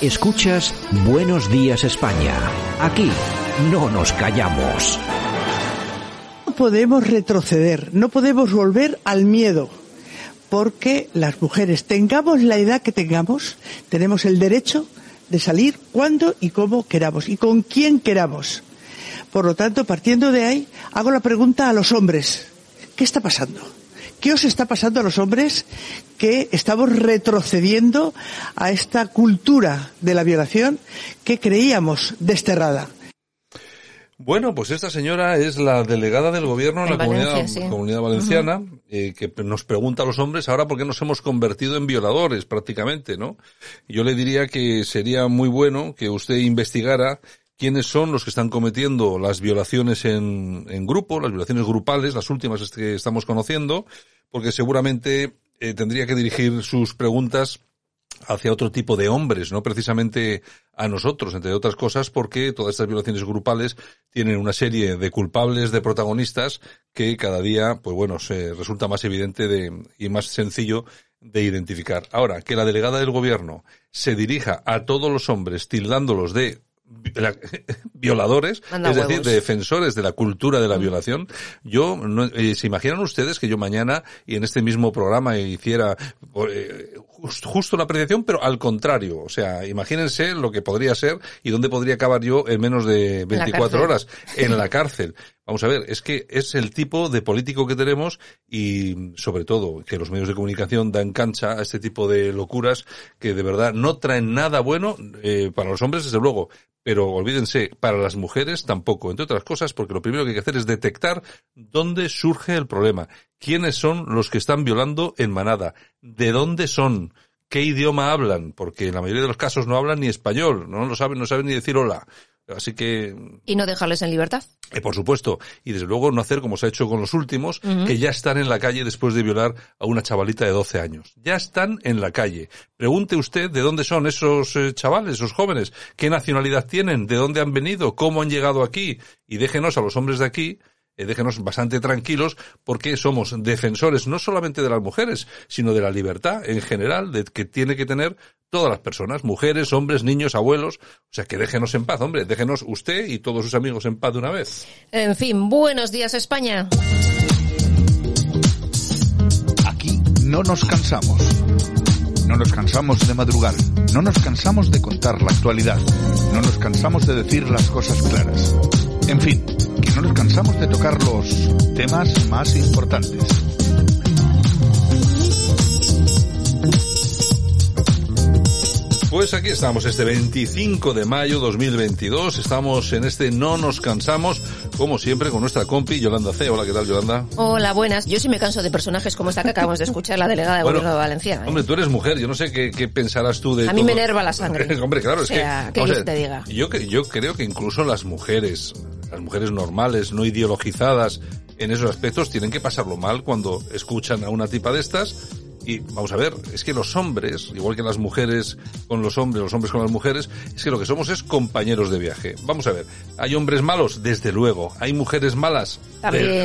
Escuchas Buenos Días España. Aquí no nos callamos. No podemos retroceder, no podemos volver al miedo, porque las mujeres, tengamos la edad que tengamos, tenemos el derecho de salir cuando y cómo queramos y con quién queramos. Por lo tanto, partiendo de ahí, hago la pregunta a los hombres. ¿Qué está pasando? ¿Qué os está pasando a los hombres que estamos retrocediendo a esta cultura de la violación que creíamos desterrada? Bueno, pues esta señora es la delegada del gobierno en, la comunidad, valenciana, eh, que nos pregunta a los hombres ahora por qué nos hemos convertido en violadores prácticamente, ¿no? Yo le diría que sería muy bueno que usted investigara quiénes son los que están cometiendo las violaciones en, en grupo, las violaciones grupales, las últimas que estamos conociendo, porque seguramente eh, tendría que dirigir sus preguntas hacia otro tipo de hombres, no precisamente a nosotros, entre otras cosas, porque todas estas violaciones grupales tienen una serie de culpables, de protagonistas, que cada día, pues bueno, se resulta más evidente de, y más sencillo de identificar. Ahora, que la delegada del gobierno se dirija a todos los hombres tildándolos de violadores, es decir, de defensores de la cultura de la mm. violación. Yo, no, eh, ¿se imaginan ustedes que yo mañana y en este mismo programa hiciera eh, justo la apreciación, pero al contrario? O sea, imagínense lo que podría ser y dónde podría acabar yo en menos de 24 horas en la cárcel. Vamos a ver, es que es el tipo de político que tenemos y sobre todo que los medios de comunicación dan cancha a este tipo de locuras que de verdad no traen nada bueno eh, para los hombres, desde luego, pero olvídense, para las mujeres tampoco, entre otras cosas, porque lo primero que hay que hacer es detectar dónde surge el problema, quiénes son los que están violando en manada, de dónde son, qué idioma hablan, porque en la mayoría de los casos no hablan ni español, no lo saben, no saben ni decir hola. Así que... Y no dejarles en libertad. Eh, por supuesto. Y desde luego no hacer como se ha hecho con los últimos, que ya están en la calle después de violar a una chavalita de 12 años. Ya están en la calle. Pregunte usted de dónde son esos eh, chavales, esos jóvenes, qué nacionalidad tienen, de dónde han venido, cómo han llegado aquí. Y déjenos a los hombres de aquí eh, déjenos bastante tranquilos porque somos defensores no solamente de las mujeres, sino de la libertad en general de que tiene que tener todas las personas, mujeres, hombres, niños, abuelos. O sea, que déjenos en paz, hombre, déjenos usted y todos sus amigos en paz de una vez. En fin, buenos días España. Aquí no nos cansamos. No nos cansamos de madrugar. No nos cansamos de contar la actualidad. No nos cansamos de decir las cosas claras. En fin, no nos cansamos de tocar los temas más importantes. Pues aquí estamos, este 25 de mayo 2022. Estamos en este No nos cansamos, como siempre, con nuestra compi Yolanda C. Hola, ¿qué tal, Yolanda? Hola, buenas. Yo sí me canso de personajes como esta que acabamos de escuchar, la delegada de Gobierno de Valencia. ¿eh? Hombre, tú eres mujer, yo no sé qué, pensarás tú de A mí me enerva la sangre. hombre, claro, es que... ¿qué te diga? Yo, yo creo que incluso las mujeres, las mujeres normales, no ideologizadas en esos aspectos, tienen que pasarlo mal cuando escuchan a una tipa de estas y vamos a ver, es que los hombres, igual que las mujeres con los hombres, los hombres con las mujeres, es que lo que somos es compañeros de viaje. Vamos a ver, ¿hay hombres malos? Desde luego. ¿Hay mujeres malas?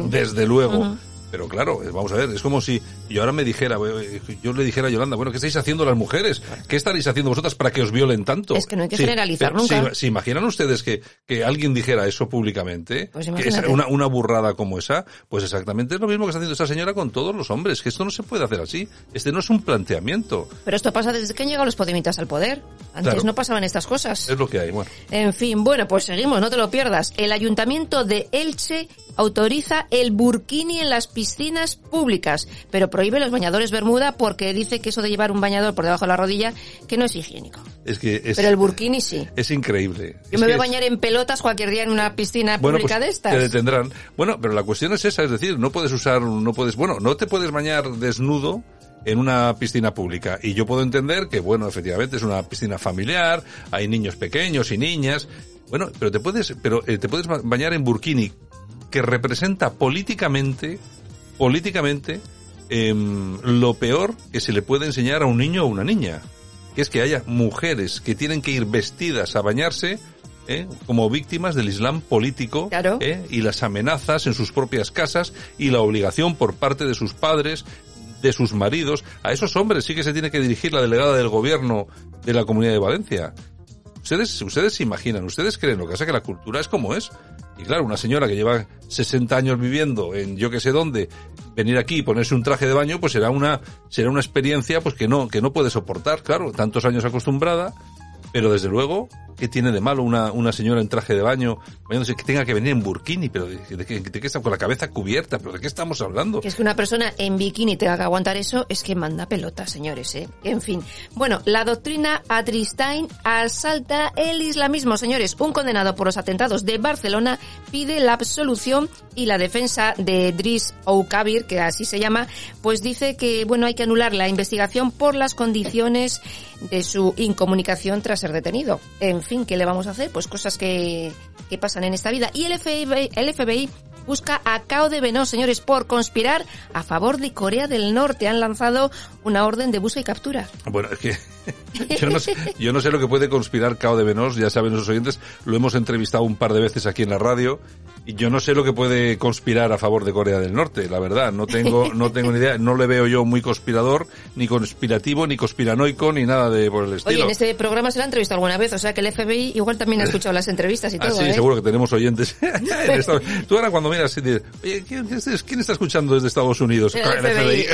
desde luego. Pero claro, vamos a ver, es como si yo ahora me dijera, eh, yo le dijera a Yolanda, bueno, ¿qué estáis haciendo las mujeres? ¿Qué estaréis haciendo vosotras para que os violen tanto? Es que no hay que generalizar nunca. Si, imaginan ustedes que, que alguien dijera eso públicamente, pues que es una, una burrada como esa, pues exactamente es lo mismo que está haciendo esta señora con todos los hombres, que esto no se puede hacer así. Este no es un planteamiento. Pero esto pasa desde que han llegado los podemitas al poder. Antes no pasaban estas cosas. Es lo que hay, bueno. En fin, bueno, pues seguimos, no te lo pierdas. El ayuntamiento de Elche autoriza el burkini en las piscinas públicas, pero prohíbe los bañadores bermuda porque dice que eso de llevar un bañador por debajo de la rodilla que no es higiénico. Es que pero el burkini sí. Es increíble. Yo me voy a bañar en pelotas cualquier día en una piscina pública pues de estas. Te detendrán. Bueno, pero la cuestión es esa, es decir, no puedes usar, no puedes, bueno, no te puedes bañar desnudo en una piscina pública. Y yo puedo entender que, bueno, efectivamente es una piscina familiar, hay niños pequeños y niñas, bueno, pero te puedes, pero eh, te puedes bañar en burkini, que representa políticamente, políticamente, em, lo peor que se le puede enseñar a un niño o una niña. Que es que haya mujeres que tienen que ir vestidas a bañarse, ¿eh? como víctimas del Islam político ¿eh? y las amenazas en sus propias casas y la obligación por parte de sus padres de sus maridos. A esos hombres sí que se tiene que dirigir la delegada del gobierno de la Comunidad de Valencia. Ustedes, ustedes se imaginan, ustedes creen lo que pasa que la cultura es como es. Y claro, una señora que lleva 60 años viviendo en yo que sé dónde, venir aquí y ponerse un traje de baño, pues será una, será una experiencia pues que no, que no puede soportar, claro, tantos años acostumbrada, pero desde luego ¿Qué tiene de malo una, una señora en traje de baño bañándose que tenga que venir en burkini? Pero de, qué está con la cabeza cubierta? ¿Pero de qué estamos hablando? Es que una persona en bikini tenga que aguantar eso es que manda pelota, señores, ¿eh? En fin. Bueno, la doctrina Adristain asalta el islamismo, señores. Un condenado por los atentados de Barcelona pide la absolución y la defensa de Driss Oukabir, que así se llama, pues dice que, bueno, hay que anular la investigación por las condiciones de su incomunicación tras ser detenido. En fin, ¿qué le vamos a hacer? Pues cosas que, que pasan en esta vida. Y el FBI, el FBI busca a Cao de Venó, señores, por conspirar a favor de Corea del Norte. Han lanzado una orden de busca y captura. Bueno, es que yo no sé, yo no sé lo que puede conspirar Cao de Venós, ya saben los oyentes, lo hemos entrevistado un par de veces aquí en la radio y yo no sé lo que puede conspirar a favor de Corea del Norte, la verdad, no tengo no tengo ni idea, no le veo yo muy conspirador, ni conspirativo, ni conspiranoico, ni nada de por el estilo. Oye, en este programa se lo ha entrevistado alguna vez, o sea que el FBI igual también ha escuchado las entrevistas y ah, todo, sí, ¿eh? seguro que tenemos oyentes. Tú ahora cuando oye, ¿quién, está escuchando desde Estados Unidos? El FBI.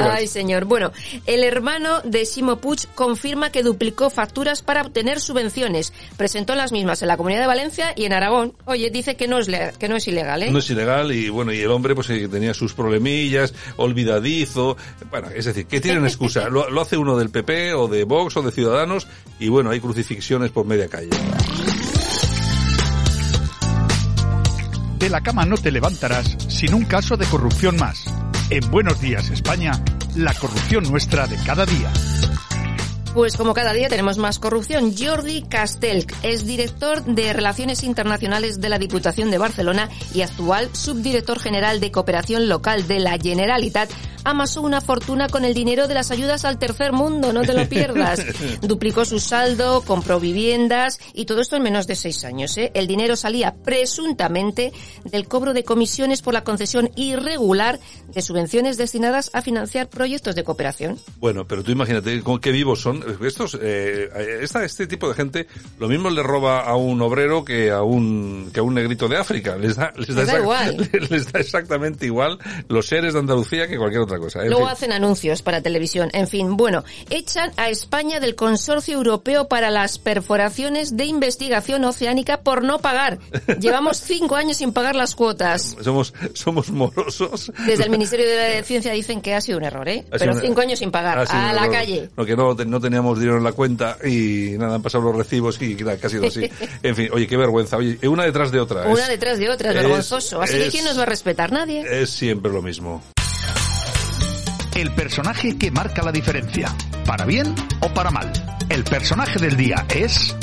Ay, señor. Bueno, el hermano de Simo Puig confirma que duplicó facturas para obtener subvenciones. Presentó las mismas en la Comunidad de Valencia y en Aragón. Oye, dice que no es que no es ilegal, ¿eh? No es ilegal y bueno, y el hombre pues eh, tenía sus problemillas, olvidadizo. Bueno, es decir, que tienen excusa. lo, lo hace uno del PP o de Vox o de Ciudadanos y bueno, hay crucifixiones por media calle. De la cama no te levantarás sin un caso de corrupción más. En Buenos Días España, la corrupción nuestra de cada día. Pues como cada día tenemos más corrupción. Jordi Castelc es director de Relaciones Internacionales de la Diputación de Barcelona y actual subdirector general de Cooperación Local de la Generalitat. Amasó una fortuna con el dinero de las ayudas al tercer mundo, no te lo pierdas. Duplicó su saldo, compró viviendas y todo esto en menos de seis años. ¿eh? El dinero salía presuntamente del cobro de comisiones por la concesión irregular de subvenciones destinadas a financiar proyectos de cooperación. Bueno, pero tú imagínate con qué vivos son estos, eh, este tipo de gente, lo mismo le roba a un obrero que a un, que a un negrito de África. Les da, les da, igual. Les da exactamente igual los seres de Andalucía que cualquier otra cosa. Luego hacen anuncios para televisión. En fin, bueno, echan a España del Consorcio Europeo para las perforaciones de investigación oceánica por no pagar. Llevamos cinco años sin pagar las cuotas. Somos, somos morosos. Desde el Ministerio de Ciencia dicen que ha sido un error, ¿eh? Pero cinco años sin pagar. A la calle. No, que no, no teníamos dinero en la cuenta y nada, han pasado los recibos y que ha sido así. En fin, oye, qué vergüenza. Oye, una detrás de otra. Una detrás de otra, es, vergonzoso. Así que ¿quién nos va a respetar? Nadie. Es siempre lo mismo. El personaje que marca la diferencia, para bien o para mal. El personaje del día es...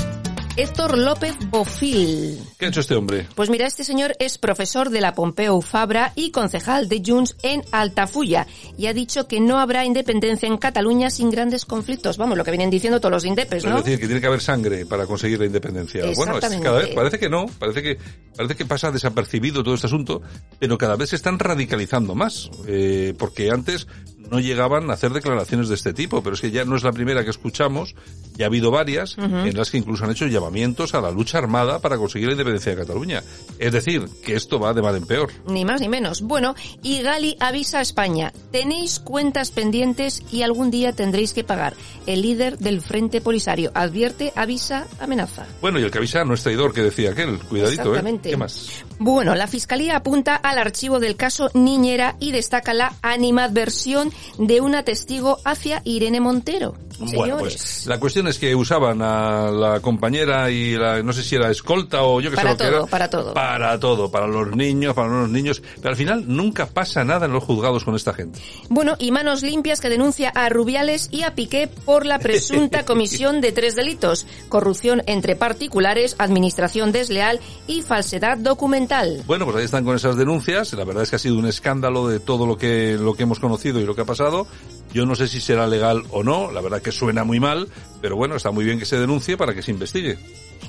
Héctor López Bofil. ¿Qué ha hecho este hombre? Pues mira, este señor es profesor de la Pompeu Fabra y concejal de Junts en Altafulla y ha dicho que no habrá independencia en Cataluña sin grandes conflictos. Vamos, lo que vienen diciendo todos los indepes, ¿no? Es decir, que tiene que haber sangre para conseguir la independencia. Bueno, cada vez parece que no, parece que parece que pasa desapercibido todo este asunto, pero cada vez se están radicalizando más, eh, porque antes no llegaban a hacer declaraciones de este tipo, pero es que ya no es la primera que escuchamos, ya ha habido varias en las que incluso han hecho llamamientos a la lucha armada para conseguir la independencia de Cataluña. Es decir, que esto va de mal en peor. Ni más ni menos. Bueno, y Gali avisa a España, tenéis cuentas pendientes y algún día tendréis que pagar. El líder del Frente Polisario advierte, avisa, amenaza. Bueno, y el que avisa no es traidor, que decía aquel. Cuidadito, ¿eh? ¿Qué más? Bueno, la Fiscalía apunta al archivo del caso Niñera y destaca la animadversión de una testigo hacia Irene Montero. Bueno, pues la cuestión es que usaban a la compañera y la, no sé si era escolta o yo que sé lo todo, que era. Para todo, para todo. Para los niños, para los niños. Pero al final nunca pasa nada en los juzgados con esta gente. Bueno, y manos limpias que denuncia a Rubiales y a Piqué por la presunta comisión de tres delitos. Corrupción entre particulares, administración desleal y falsedad documental. Bueno, pues ahí están con esas denuncias. La verdad es que ha sido un escándalo de todo lo que, lo que hemos conocido y lo que ha pasado. Yo no sé si será legal o no, la verdad que suena muy mal, pero bueno, está muy bien que se denuncie para que se investigue.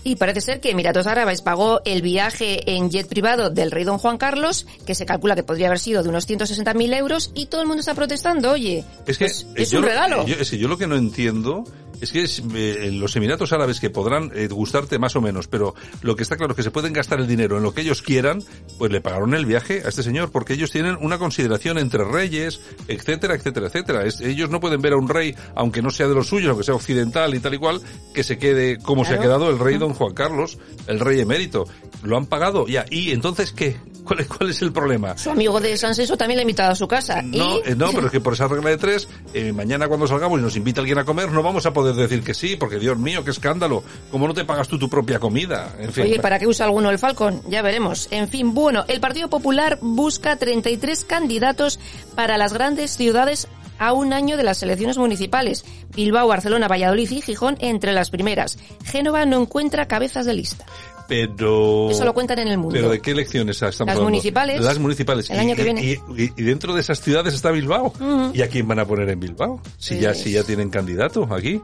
Y parece ser que Emiratos Árabes pagó el viaje en jet privado del rey don Juan Carlos, que se calcula que podría haber sido de unos 160.000 euros, y todo el mundo está protestando, oye, es que pues es un regalo. Yo, yo lo que no entiendo es que es, eh, los Emiratos Árabes que podrán eh, gustarte más o menos, pero lo que está claro es que se pueden gastar el dinero en lo que ellos quieran, pues le pagaron el viaje a este señor, porque ellos tienen una consideración entre reyes, etcétera, etcétera, etcétera. ellos no pueden ver a un rey, aunque no sea de los suyos, aunque sea occidental y tal y cual, que se quede como se ha quedado el rey don Juan Carlos, el rey emérito. Lo han pagado, ya. ¿Y entonces qué? ¿Cuál es, ¿Cuál es el problema? Su amigo de San Seso también le ha invitado a su casa. No, eh, no pero es que por esa regla de tres, mañana cuando salgamos y nos invita alguien a comer, no vamos a poder decir que sí, porque Dios mío, qué escándalo. ¿Cómo no te pagas tú tu propia comida? En fin. Oye, ¿para qué usa alguno el Falcon? Ya veremos. En fin, bueno, el Partido Popular busca 33 candidatos para las grandes ciudades a un año de las elecciones municipales. Bilbao, Barcelona, Valladolid y Gijón entre las primeras. Génova no encuentra cabezas de lista. Pero... Eso lo cuentan en el mundo. ¿Pero de qué elecciones estamos Las municipales. Las municipales. El año que viene. Y, dentro de esas ciudades está Bilbao. ¿Y a quién van a poner en Bilbao? Si ya, si ya tienen candidato aquí.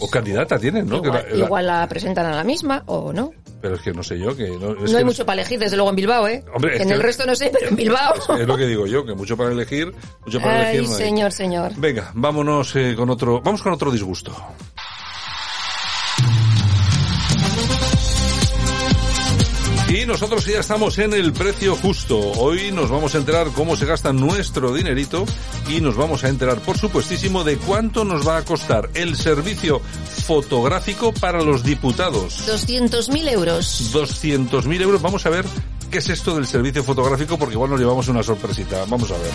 O candidata tienen, ¿no? Igual, la, presentan a la misma o no. Pero es que no sé yo, que no... no hay mucho para elegir, desde luego en Bilbao, ¿eh? Hombre, en el resto no sé, pero en Bilbao... Es, lo que digo yo, que mucho para elegir, mucho para Ay, elegir... señor, señor. Venga, vámonos eh, con otro... Vamos con otro disgusto. Y nosotros ya estamos en el precio justo. Hoy nos vamos a enterar cómo se gasta nuestro dinerito y nos vamos a enterar, por supuestísimo, de cuánto nos va a costar el servicio fotográfico para los diputados. 200.000 euros. 200.000 euros. Vamos a ver qué es esto del servicio fotográfico porque igual nos llevamos una sorpresita. Vamos a ver.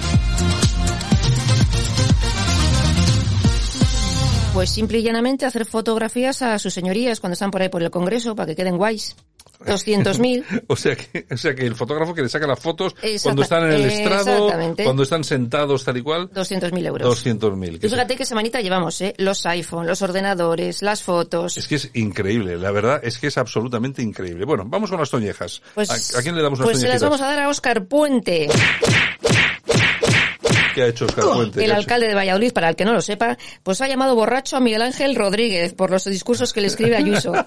Pues simple y llanamente hacer fotografías a sus señorías cuando están por ahí por el Congreso para que queden guays. 200.000. o sea que, o sea que el fotógrafo que le saca las fotos cuando están en el estrado, cuando están sentados tal y cual. 200.000 euros. 200.000. Fíjate qué semanita llevamos, ¿eh? Los iPhone, los ordenadores, las fotos. Es que es increíble, la verdad es que es absolutamente increíble. Bueno, vamos con las toñejas. Pues, ¿A, quién le damos unas Pues se las vamos a dar a Oscar Puente. ¿Qué ha hecho Oscar Puente? El alcalde de Valladolid, para el que no lo sepa, pues ha llamado borracho a Miguel Ángel Rodríguez por los discursos que le escribe Ayuso.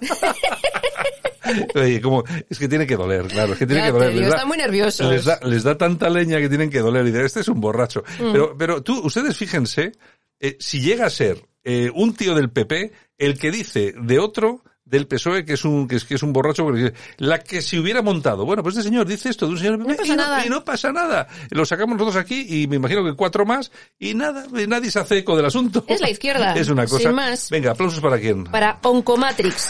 Oye, como, es que tiene que doler, claro, es que tiene que doler. les da, muy nerviosos. Les da, les da tanta leña que tienen que doler. Y dicen, este es un borracho. Mm. Pero, pero tú, ustedes fíjense, eh, si llega a ser eh, un tío del PP, el que dice de otro, del PSOE que es un que es, que es un borracho la que se hubiera montado bueno pues este señor dice esto de un señor no pasa nada. y no pasa nada lo sacamos nosotros aquí y me imagino que cuatro más y nada nadie se hace eco del asunto es la izquierda es una cosa sin más venga aplausos para quién para Oncomatrix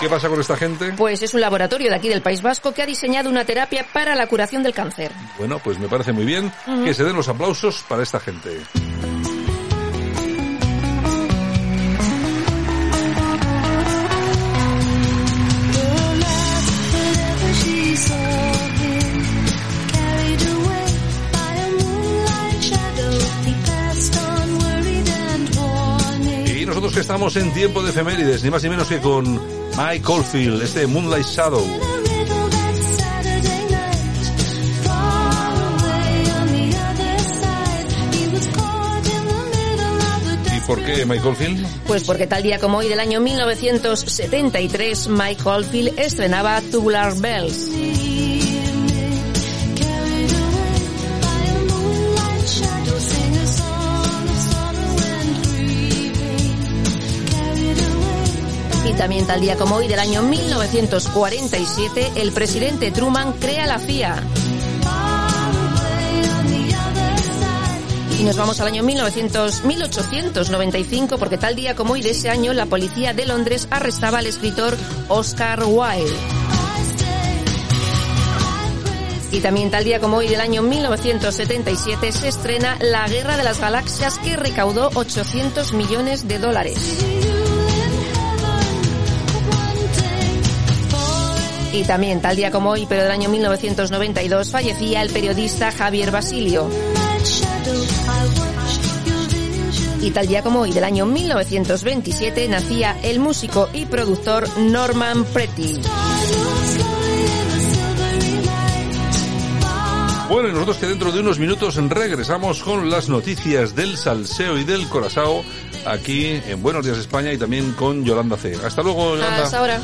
¿Qué pasa con esta gente? Pues es un laboratorio de aquí del País Vasco que ha diseñado una terapia para la curación del cáncer. Bueno, pues me parece muy bien que se den los aplausos para esta gente. Estamos en tiempo de efemérides, ni más ni menos que con Mike Caulfield, este Moonlight Shadow. ¿Y por qué Mike Caulfield? Pues porque tal día como hoy del año 1973, Mike Caulfield estrenaba Tubular Bells. También tal día como hoy del año 1947, el presidente Truman crea la CIA. Y nos vamos al año 1900, 1895 porque tal día como hoy de ese año la policía de Londres arrestaba al escritor Oscar Wilde. Y también tal día como hoy del año 1977 se estrena La Guerra de las Galaxias que recaudó 800 millones de dólares. Y también tal día como hoy, pero del año 1992, fallecía el periodista Javier Basilio. Y tal día como hoy del año 1927 nacía el músico y productor Norman Pretty. Bueno, y nosotros que dentro de unos minutos regresamos con las noticias del salseo y del corazao aquí en Buenos Días España y también con Yolanda C. Hasta luego, Yolanda. Hasta ahora.